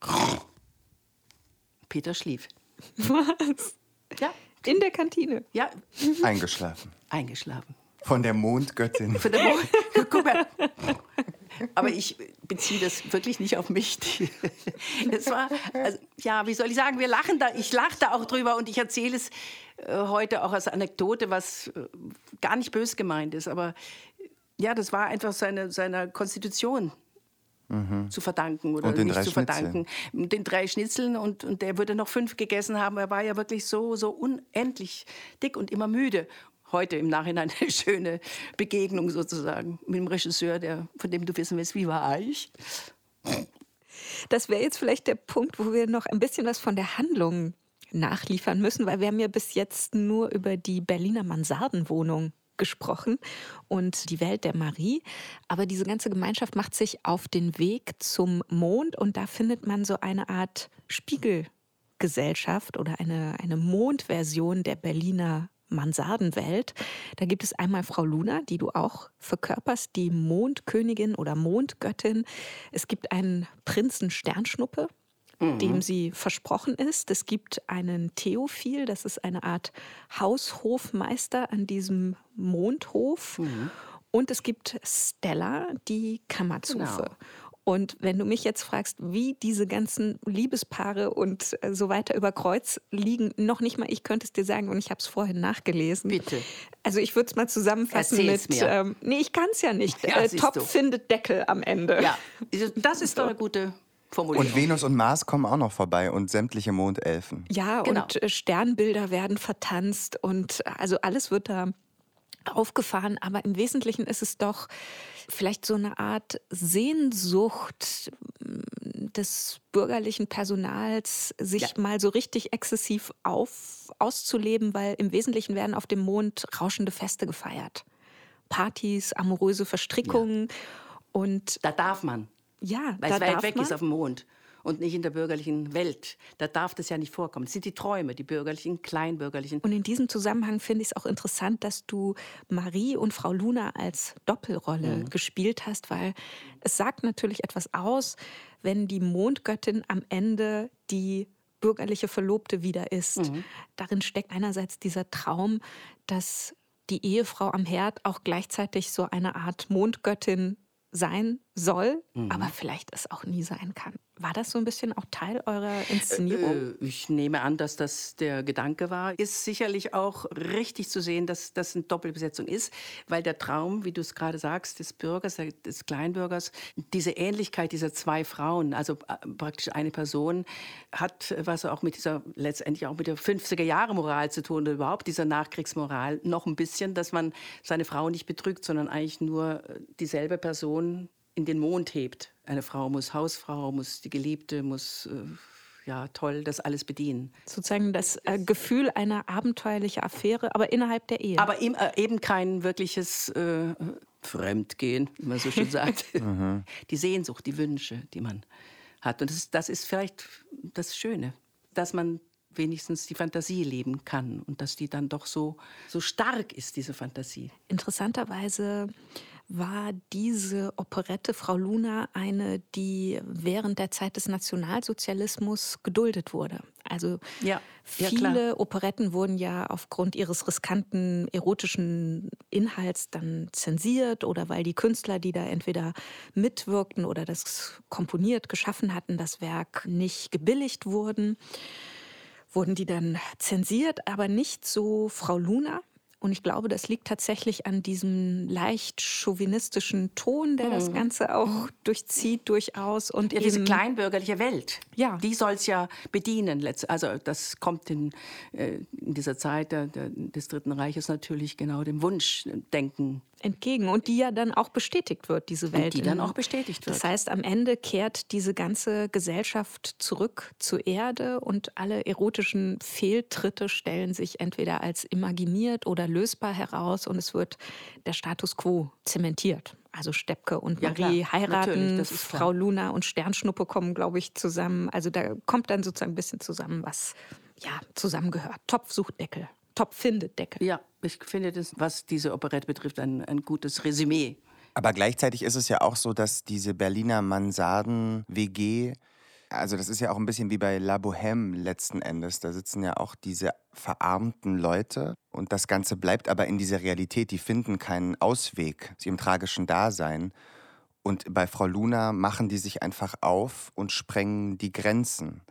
(clears throat) Peter schlief. Was? Ja, In der Kantine? Ja. Eingeschlafen. Eingeschlafen. Von der Mondgöttin. Von der Mond. (laughs) Guck mal. Aber ich beziehe das wirklich nicht auf mich. (laughs) Es war, also, ja, wie soll ich sagen, wir lachen da, ich lache da auch drüber und ich erzähle es äh, heute auch als Anekdote, was äh, gar nicht bös gemeint ist. Aber ja, das war einfach seine, seiner Konstitution mhm. zu verdanken oder nicht zu verdanken. Schnitzeln. Den drei Schnitzeln und, und der würde noch fünf gegessen haben. Er war ja wirklich so, so unendlich dick und immer müde heute im Nachhinein (laughs) eine schöne Begegnung sozusagen mit dem Regisseur, der, von dem du wissen willst, wie war ich? Das wäre jetzt vielleicht der Punkt, wo wir noch ein bisschen was von der Handlung nachliefern müssen, weil wir haben ja bis jetzt nur über die Berliner Mansardenwohnung gesprochen und die Welt der Marie. Aber diese ganze Gemeinschaft macht sich auf den Weg zum Mond und da findet man so eine Art Spiegelgesellschaft oder eine, eine Mondversion der Berliner Mansardenwelt. Da gibt es einmal Frau Luna, die du auch verkörperst, die Mondkönigin oder Mondgöttin. Es gibt einen Prinzen Sternschnuppe, mhm. dem sie versprochen ist. Es gibt einen Theophil, das ist eine Art Haushofmeister an diesem Mondhof. Mhm. Und es gibt Stella, die Kammerzufe. Genau. Und wenn du mich jetzt fragst, wie diese ganzen Liebespaare und äh, so weiter über Kreuz liegen, noch nicht mal ich könnte es dir sagen und ich habe es vorhin nachgelesen. Bitte. Also ich würde es mal zusammenfassen Erzähl's mit, mir. Ähm, nee, ich kann es ja nicht. Ja, äh, Top findet Deckel am Ende. Ja, (laughs) das ist doch eine gute Formulierung. Und Venus und Mars kommen auch noch vorbei und sämtliche Mondelfen. Ja, genau. und äh, Sternbilder werden vertanzt und äh, also alles wird da aufgefahren, aber im Wesentlichen ist es doch vielleicht so eine Art Sehnsucht mm, des bürgerlichen Personals, sich ja. mal so richtig exzessiv auf, auszuleben, weil im Wesentlichen werden auf dem Mond rauschende Feste gefeiert. Partys, amoröse Verstrickungen ja. und. Da darf man. Ja, weil es weit weg man. ist auf dem Mond und nicht in der bürgerlichen Welt. Da darf das ja nicht vorkommen. Das sind die Träume, die bürgerlichen, kleinbürgerlichen. Und in diesem Zusammenhang finde ich es auch interessant, dass du Marie und Frau Luna als Doppelrolle mhm. gespielt hast, weil es sagt natürlich etwas aus, wenn die Mondgöttin am Ende die bürgerliche Verlobte wieder ist. Mhm. Darin steckt einerseits dieser Traum, dass die Ehefrau am Herd auch gleichzeitig so eine Art Mondgöttin sein soll, mhm. aber vielleicht es auch nie sein kann. War das so ein bisschen auch Teil eurer Inszenierung? Äh, ich nehme an, dass das der Gedanke war. Ist sicherlich auch richtig zu sehen, dass das eine Doppelbesetzung ist, weil der Traum, wie du es gerade sagst, des Bürgers, des Kleinbürgers, diese Ähnlichkeit dieser zwei Frauen, also äh, praktisch eine Person, hat was auch mit dieser, letztendlich auch mit der 50er-Jahre-Moral zu tun, oder überhaupt dieser Nachkriegsmoral, noch ein bisschen, dass man seine Frau nicht betrügt, sondern eigentlich nur äh, dieselbe Person in den Mond hebt. Eine Frau muss Hausfrau, muss die Geliebte, muss äh, ja toll das alles bedienen. Sozusagen das äh, Gefühl einer abenteuerlichen Affäre, aber innerhalb der Ehe. Aber im, äh, eben kein wirkliches äh, Fremdgehen, wie man so schön (laughs) sagt. Mhm. die Sehnsucht, die Wünsche, die man hat. Und das ist, das ist vielleicht das Schöne, dass man wenigstens die Fantasie leben kann und dass die dann doch so, so stark ist, diese Fantasie. Interessanterweise war diese Operette Frau Luna eine, die während der Zeit des Nationalsozialismus geduldet wurde. Also ja, viele ja, Operetten wurden ja aufgrund ihres riskanten erotischen Inhalts dann zensiert oder weil die Künstler, die da entweder mitwirkten oder das komponiert, geschaffen hatten, das Werk nicht gebilligt wurden, wurden die dann zensiert, aber nicht so Frau Luna. Und ich glaube, das liegt tatsächlich an diesem leicht chauvinistischen Ton, der mhm. das Ganze auch durchzieht durchaus. Und ja, diese kleinbürgerliche Welt, ja. die soll es ja bedienen. Also das kommt in, äh, in dieser Zeit des Dritten Reiches natürlich genau dem Wunschdenken entgegen und die ja dann auch bestätigt wird, diese Welt. Und die dann auch bestätigt wird. Das heißt, am Ende kehrt diese ganze Gesellschaft zurück zur Erde und alle erotischen Fehltritte stellen sich entweder als imaginiert oder lösbar heraus und es wird der Status quo zementiert. Also Steppke und Marie ja, heiraten, Frau Luna und Sternschnuppe kommen, glaube ich, zusammen. Also da kommt dann sozusagen ein bisschen zusammen, was ja zusammengehört. Topf sucht Deckel. Topf findet Deckel. Ja, ich finde das, was diese Operette betrifft, ein, ein gutes Resümee. Aber gleichzeitig ist es ja auch so, dass diese Berliner Mansarden-WG Also das ist ja auch ein bisschen wie bei La Bohème letzten Endes. Da sitzen ja auch diese verarmten Leute und das Ganze bleibt aber in dieser Realität. Die finden keinen Ausweg zu ihrem tragischen Dasein. Und bei Frau Luna machen die sich einfach auf und sprengen die Grenzen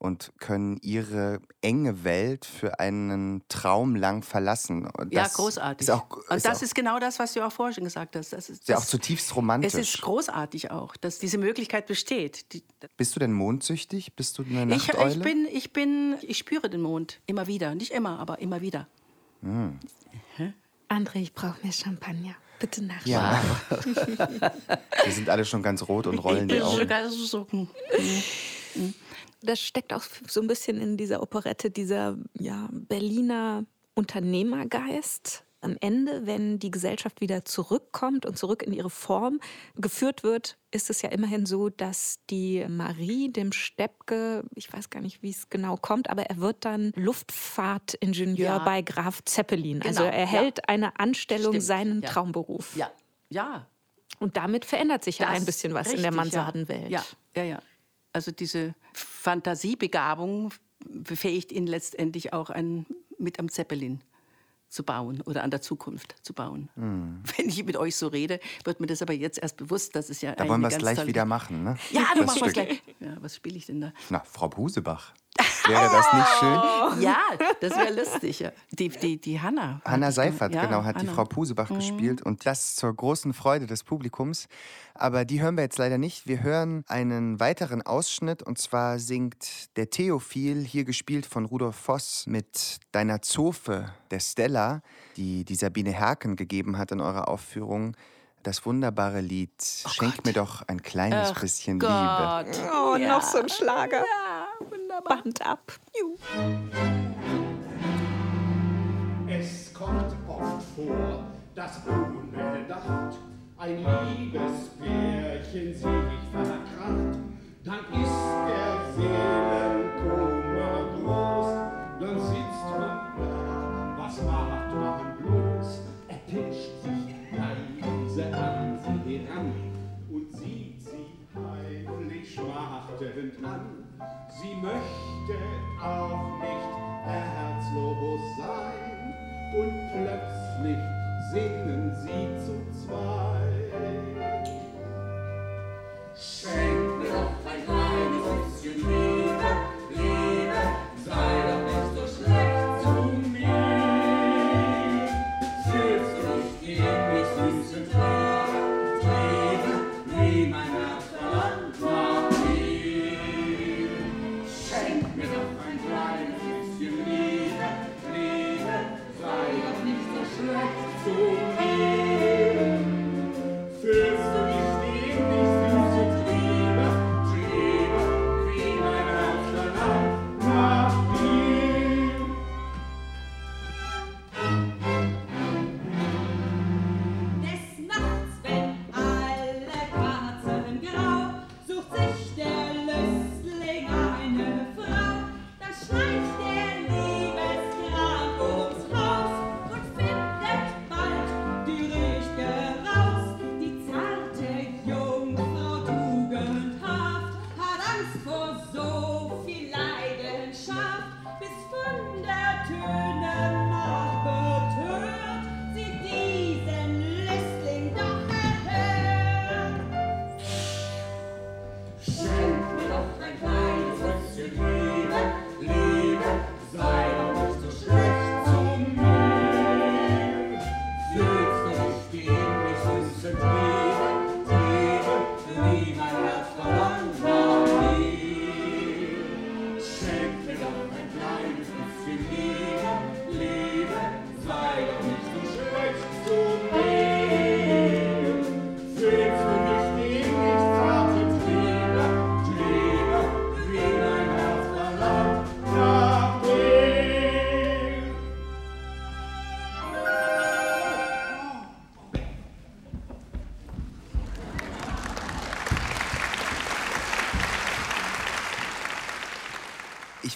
und können ihre enge Welt für einen Traum lang verlassen. Und ja, großartig. Ist auch, ist und das auch, ist genau das, was du auch vorher schon gesagt hast. Das ist, das, ja auch zutiefst romantisch. Es ist großartig auch, dass diese Möglichkeit besteht. Die, Bist du denn mondsüchtig? Bist du eine Nachteule? Ich, ich, bin, ich bin, ich spüre den Mond immer wieder. Nicht immer, aber immer wieder. Hm. André, ich brauche mehr Champagner. Bitte nachschauen. Ja. (laughs) Wir sind alle schon ganz rot und rollen die Augen. So. Das steckt auch so ein bisschen in dieser Operette, dieser ja, Berliner Unternehmergeist. Am Ende, wenn die Gesellschaft wieder zurückkommt und zurück in ihre Form geführt wird, ist es ja immerhin so, dass die Marie dem Steppke, ich weiß gar nicht, wie es genau kommt, aber er wird dann Luftfahrtingenieur ja. bei Graf Zeppelin. Also genau. Also er hält ja. eine Anstellung, Stimmt. seinen ja. Traumberuf. Ja, ja. Und damit verändert sich das ja ein bisschen was richtig, in der Mansardenwelt. Ja, ja, ja. Also diese Fantasiebegabung befähigt ihn letztendlich auch ein, mit am Zeppelin zu bauen oder an der Zukunft zu bauen. Mhm. Wenn ich mit euch so rede, wird mir das aber jetzt erst bewusst, dass es ja Da wollen wir es gleich wieder machen, ne? Ja, du machst es gleich. Ja, was spiele ich denn da? Na, Frau Busebach. Wäre das nicht schön? Ja, das wäre lustig. Die, die, die Hanna. Hanna Seifert, ja, genau, hat Hanna. die Frau Pusebach mhm. gespielt. Und das zur großen Freude des Publikums. Aber die hören wir jetzt leider nicht. Wir hören einen weiteren Ausschnitt. Und zwar singt der Theophil, hier gespielt von Rudolf Voss, mit Deiner Zofe, der Stella, die die Sabine Herken gegeben hat in eurer Aufführung das wunderbare Lied oh Schenk Gott. mir doch ein kleines Ach bisschen Gott. Liebe. Oh, ja. noch so ein Schlager. Ja. Band ab. Juh. Es kommt oft vor, dass unbedacht ein liebes Pärchen sich verkracht. Dann ist der Seelenkummer groß, dann sitzt man da, was macht man bloß? Er pischt sich leise an schmachtend an. Sie möchte auch nicht herzlos sein und plötzlich singen sie zu zweit. Schenk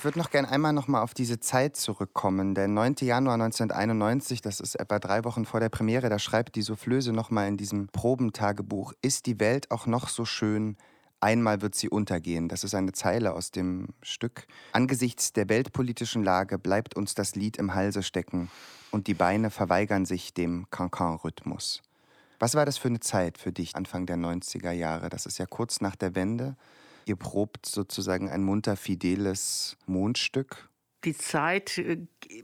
Ich würde noch gerne einmal noch mal auf diese Zeit zurückkommen. Der 9. Januar 1991, das ist etwa drei Wochen vor der Premiere, da schreibt die Soufflöse noch mal in diesem Probentagebuch: Ist die Welt auch noch so schön Einmal wird sie untergehen. Das ist eine Zeile aus dem Stück. Angesichts der weltpolitischen Lage bleibt uns das Lied im Halse stecken und die Beine verweigern sich dem Cancan-Rhythmus. Was war das für eine Zeit für dich Anfang der 90er Jahre? Das ist ja kurz nach der Wende. Ihr probt sozusagen ein munter fideles Mondstück die Zeit, äh,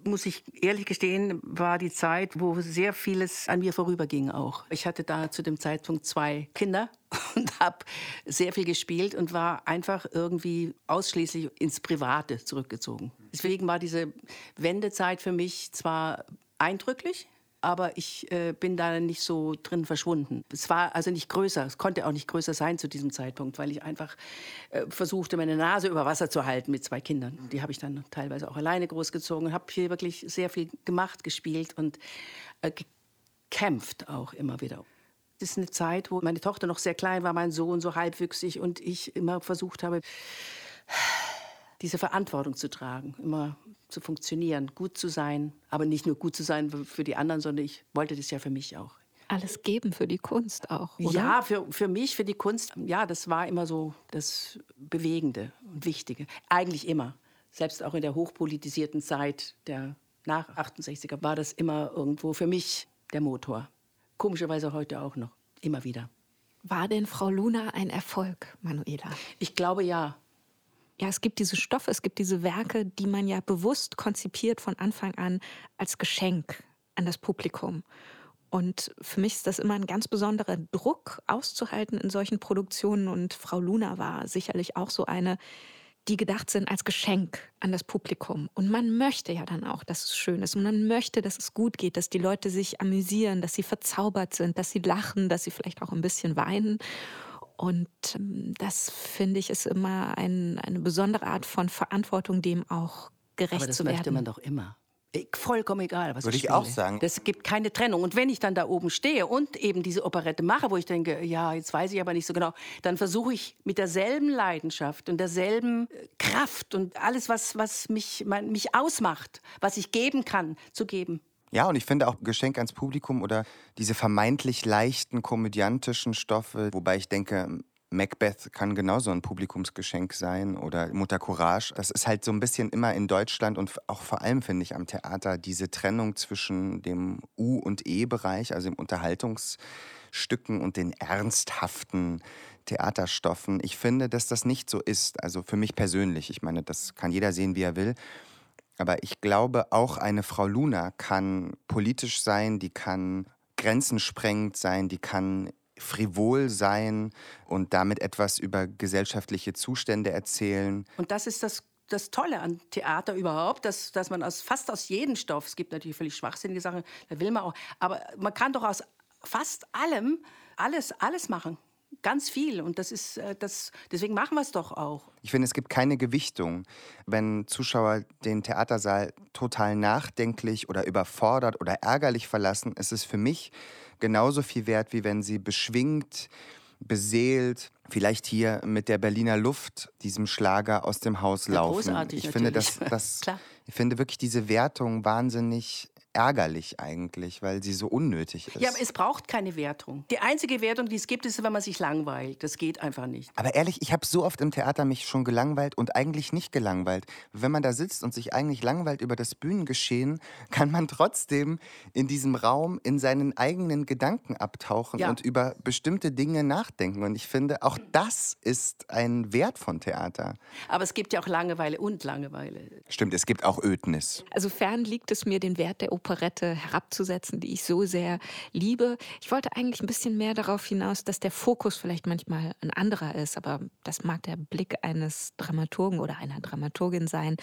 muss ich ehrlich gestehen, war die Zeit, wo sehr vieles an mir vorüberging auch. Ich hatte da zu dem Zeitpunkt zwei Kinder (laughs) und habe sehr viel gespielt und war einfach irgendwie ausschließlich ins Private zurückgezogen. Deswegen war diese Wendezeit für mich zwar eindrücklich, aber ich äh, bin da nicht so drin verschwunden. Es war also nicht größer, es konnte auch nicht größer sein zu diesem Zeitpunkt, weil ich einfach äh, versuchte, meine Nase über Wasser zu halten mit zwei Kindern. Die habe ich dann teilweise auch alleine großgezogen habe hier wirklich sehr viel gemacht, gespielt und äh, gekämpft auch immer wieder. Das ist eine Zeit, wo meine Tochter noch sehr klein war, mein Sohn so halbwüchsig und ich immer versucht habe, diese Verantwortung zu tragen, immer zu funktionieren, gut zu sein, aber nicht nur gut zu sein für die anderen, sondern ich wollte das ja für mich auch. Alles geben für die Kunst auch, oder? Ja, für, für mich, für die Kunst, ja, das war immer so das Bewegende und Wichtige. Eigentlich immer. Selbst auch in der hochpolitisierten Zeit der nach 68er war das immer irgendwo für mich der Motor. Komischerweise heute auch noch, immer wieder. War denn Frau Luna ein Erfolg, Manuela? Ich glaube ja ja, es gibt diese Stoffe, es gibt diese Werke, die man ja bewusst konzipiert von Anfang an als Geschenk an das Publikum. Und für mich ist das immer ein ganz besonderer Druck auszuhalten in solchen Produktionen. Und Frau Luna war sicherlich auch so eine, die gedacht sind als Geschenk an das Publikum. Und man möchte ja dann auch, dass es schön ist. Und man möchte, dass es gut geht, dass die Leute sich amüsieren, dass sie verzaubert sind, dass sie lachen, dass sie vielleicht auch ein bisschen weinen. Und ähm, das finde ich ist immer ein, eine besondere Art von Verantwortung, dem auch gerecht Aber das zu werden. möchte man doch immer. Vollkommen egal, was Würde ich, ich auch sagen. Es gibt keine Trennung. Und wenn ich dann da oben stehe und eben diese Operette mache, wo ich denke, ja, jetzt weiß ich aber nicht so genau, dann versuche ich mit derselben Leidenschaft und derselben äh, Kraft und alles, was, was mich, mein, mich ausmacht, was ich geben kann, zu geben. Ja, und ich finde auch Geschenk ans Publikum oder diese vermeintlich leichten komödiantischen Stoffe, wobei ich denke, Macbeth kann genauso ein Publikumsgeschenk sein oder Mutter Courage. Das ist halt so ein bisschen immer in Deutschland und auch vor allem, finde ich, am Theater diese Trennung zwischen dem U- und E-Bereich, also im Unterhaltungsstücken und den ernsthaften Theaterstoffen. Ich finde, dass das nicht so ist. Also für mich persönlich. Ich meine, das kann jeder sehen, wie er will. Aber ich glaube, auch eine Frau Luna kann politisch sein, die kann grenzensprengend sein, die kann frivol sein und damit etwas über gesellschaftliche Zustände erzählen. Und das ist das das Tolle an Theater überhaupt, dass, dass man aus, fast aus jedem Stoff, es gibt natürlich völlig schwachsinnige Sachen, da will man auch, aber man kann doch aus fast allem alles, alles machen ganz viel und das ist äh, das deswegen machen wir es doch auch. Ich finde, es gibt keine Gewichtung, wenn Zuschauer den Theatersaal total nachdenklich oder überfordert oder ärgerlich verlassen. Ist es für mich genauso viel wert, wie wenn sie beschwingt, beseelt, vielleicht hier mit der Berliner Luft, diesem Schlager aus dem Haus Ja, laufen. großartig ich finde, natürlich. das, das, (laughs) Klar. ich finde wirklich diese Wertung wahnsinnig ärgerlich eigentlich, weil sie so unnötig ist. Ja, aber es braucht keine Wertung. Die einzige Wertung, die es gibt, ist, wenn man sich langweilt. Das geht einfach nicht. Aber ehrlich, ich habe so oft im Theater mich schon gelangweilt und eigentlich nicht gelangweilt. Wenn man da sitzt und sich eigentlich langweilt über das Bühnengeschehen, (laughs) kann man trotzdem in diesem Raum in seinen eigenen Gedanken abtauchen Ja. und über bestimmte Dinge nachdenken. Und ich finde, auch das ist ein Wert von Theater. Aber es gibt ja auch Langeweile und Langeweile. Stimmt, es gibt auch Ödnis. Also fern liegt es mir, den Wert der Operette herabzusetzen, die ich so sehr liebe. Ich wollte eigentlich ein bisschen mehr darauf hinaus, dass der Fokus vielleicht manchmal ein anderer ist, aber das mag der Blick eines Dramaturgen oder einer Dramaturgin sein.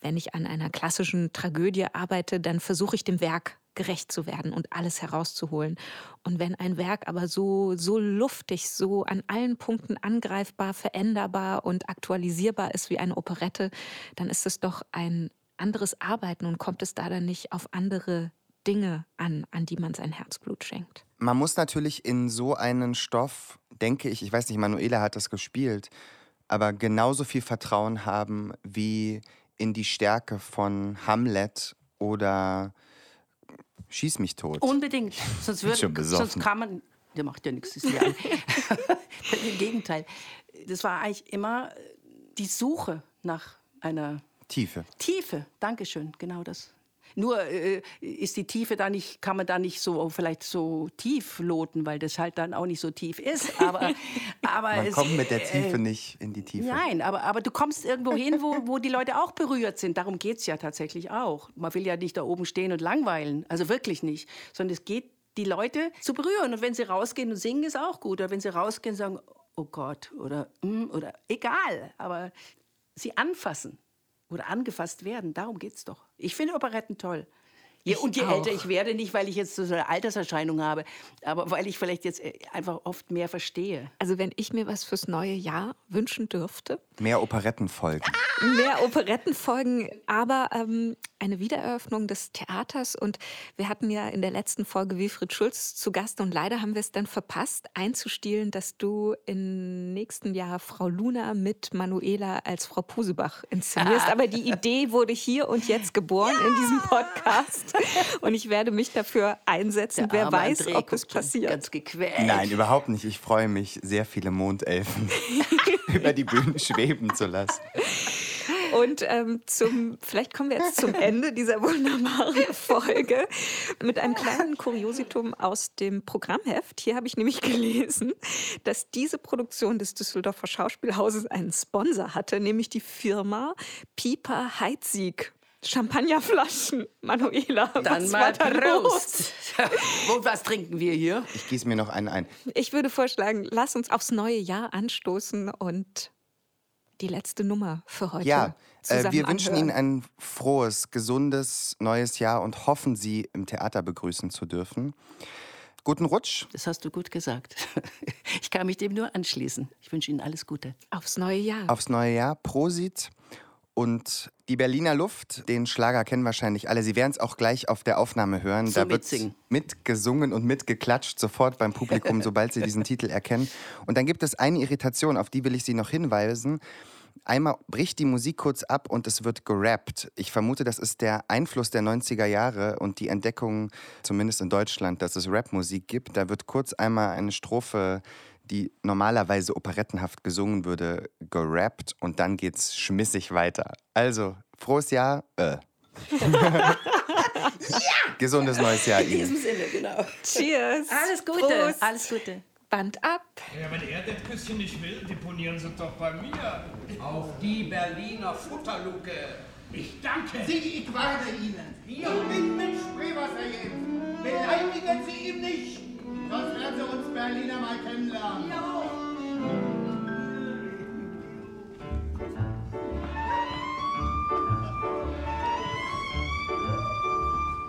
Wenn ich an einer klassischen Tragödie arbeite, dann versuche ich dem Werk gerecht zu werden und alles herauszuholen. Und wenn ein Werk aber so, so luftig, so an allen Punkten angreifbar, veränderbar und aktualisierbar ist wie eine Operette, dann ist es doch ein anderes Arbeiten und kommt es da dann nicht auf andere Dinge an, an die man sein Herzblut schenkt. Man muss natürlich in so einen Stoff, denke ich, ich weiß nicht, Manuela hat das gespielt, aber genauso viel Vertrauen haben wie in die Stärke von Hamlet oder Schieß mich tot. Unbedingt. Sonst, (laughs) würde, sonst kann man der macht ja nichts. Das ist ja (laughs) (laughs) Im Gegenteil. Das war eigentlich immer die Suche nach einer Tiefe. Tiefe. Dankeschön, genau das. Nur äh, ist die Tiefe da nicht, kann man da nicht so vielleicht so tief loten, weil das halt dann auch nicht so tief ist. (laughs) Aber, aber Man es, kommt mit der Tiefe äh, nicht in die Tiefe. Nein, aber, aber du kommst irgendwo hin, wo, wo die Leute auch berührt sind. Darum geht es ja tatsächlich auch. Man will ja nicht da oben stehen und langweilen. Also wirklich nicht. Sondern es geht, die Leute zu berühren. Und wenn sie rausgehen und singen, ist auch gut. Oder wenn sie rausgehen und sagen, oh Gott, oder, mm, oder egal. Aber sie anfassen oder angefasst werden, darum geht es doch. Ich finde Operetten toll. Je, und je auch. älter ich werde, nicht weil ich jetzt so eine Alterserscheinung habe, aber weil ich vielleicht jetzt äh, einfach oft mehr verstehe. Also wenn ich mir was fürs neue Jahr wünschen dürfte, Mehr Operettenfolgen. mehr Operettenfolgen, aber ähm, eine Wiedereröffnung des Theaters. Und wir hatten ja in der letzten Folge Wilfried Schulz zu Gast und leider haben wir es dann verpasst, einzustielen, dass du im nächsten Jahr Frau Luna mit Manuela als Frau Pusebach inszenierst. Aber die Idee wurde hier und jetzt geboren in diesem Podcast. (laughs) Und ich werde mich dafür einsetzen. Der Wer weiß, André ob es passiert. Ganz gequält. Nein, überhaupt nicht. Ich freue mich, sehr viele Mondelfen (laughs) über die Bühne schweben zu lassen. Und ähm, zum, vielleicht kommen wir jetzt zum Ende dieser wunderbaren Folge mit einem kleinen Kuriositum aus dem Programmheft. Hier habe ich nämlich gelesen, dass diese Produktion des Düsseldorfer Schauspielhauses einen Sponsor hatte, nämlich die Firma Pieper Heizsieg. Champagnerflaschen, Manuela. Dann was mal war? Prost. (laughs) Und was trinken wir hier? Ich gieße mir noch einen ein. Ich würde vorschlagen, lass uns aufs neue Jahr anstoßen und die letzte Nummer für heute. Ja, äh, wir wünschen anhören. Ihnen ein frohes, gesundes neues Jahr und hoffen, Sie im Theater begrüßen zu dürfen. Guten Rutsch. Das hast du gut gesagt. (laughs) Ich kann mich dem nur anschließen. Ich wünsche Ihnen alles Gute. aufs neue Jahr. aufs neue Jahr. Prosit. Und die Berliner Luft, den Schlager kennen wahrscheinlich alle. Sie werden es auch gleich auf der Aufnahme hören. So da wird mitgesungen und mitgeklatscht sofort beim Publikum, (laughs) sobald sie diesen Titel erkennen. Und dann gibt es eine Irritation, auf die will ich Sie noch hinweisen. Einmal bricht die Musik kurz ab und es wird gerappt. Ich vermute, das ist der Einfluss der 90er Jahre und die Entdeckung, zumindest in Deutschland, dass es Rapmusik gibt. Da wird kurz einmal eine Strophe, die normalerweise operettenhaft gesungen würde, gerappt und dann geht's schmissig weiter. Also, frohes Jahr. Äh. (laughs) Gesundes neues Jahr In Ihnen. diesem Sinne, genau. Cheers. Alles Gute. Prost. Alles Gute. Band ab. Ja, wenn er das Küsschen nicht will, deponieren Sie doch bei mir. Auf die Berliner Futterluke. Ich danke. Sie, ich warne Ihnen. Wir bin mit Spreewasser geimpft. Beleidigen Sie ihn nicht. Sonst werden Sie uns Berliner mal kennenlernen.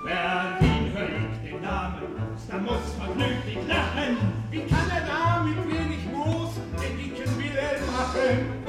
Berlin hört den Namen, da muss man glücklich lachen. Wie kann er da mit wenig Moos den dicken Wilhelm machen?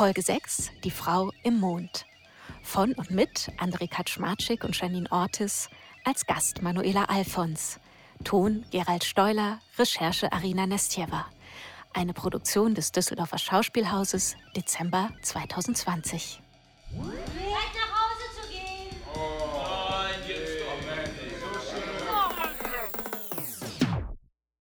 Folge 6, Die Frau im Mond. Von und mit André Kaczmarczyk und Janine Ortis, als Gast Manuela Alfons. Ton Gerald Steuler, Recherche Arina Nestjeva. Eine Produktion des Düsseldorfer Schauspielhauses, Dezember 2020.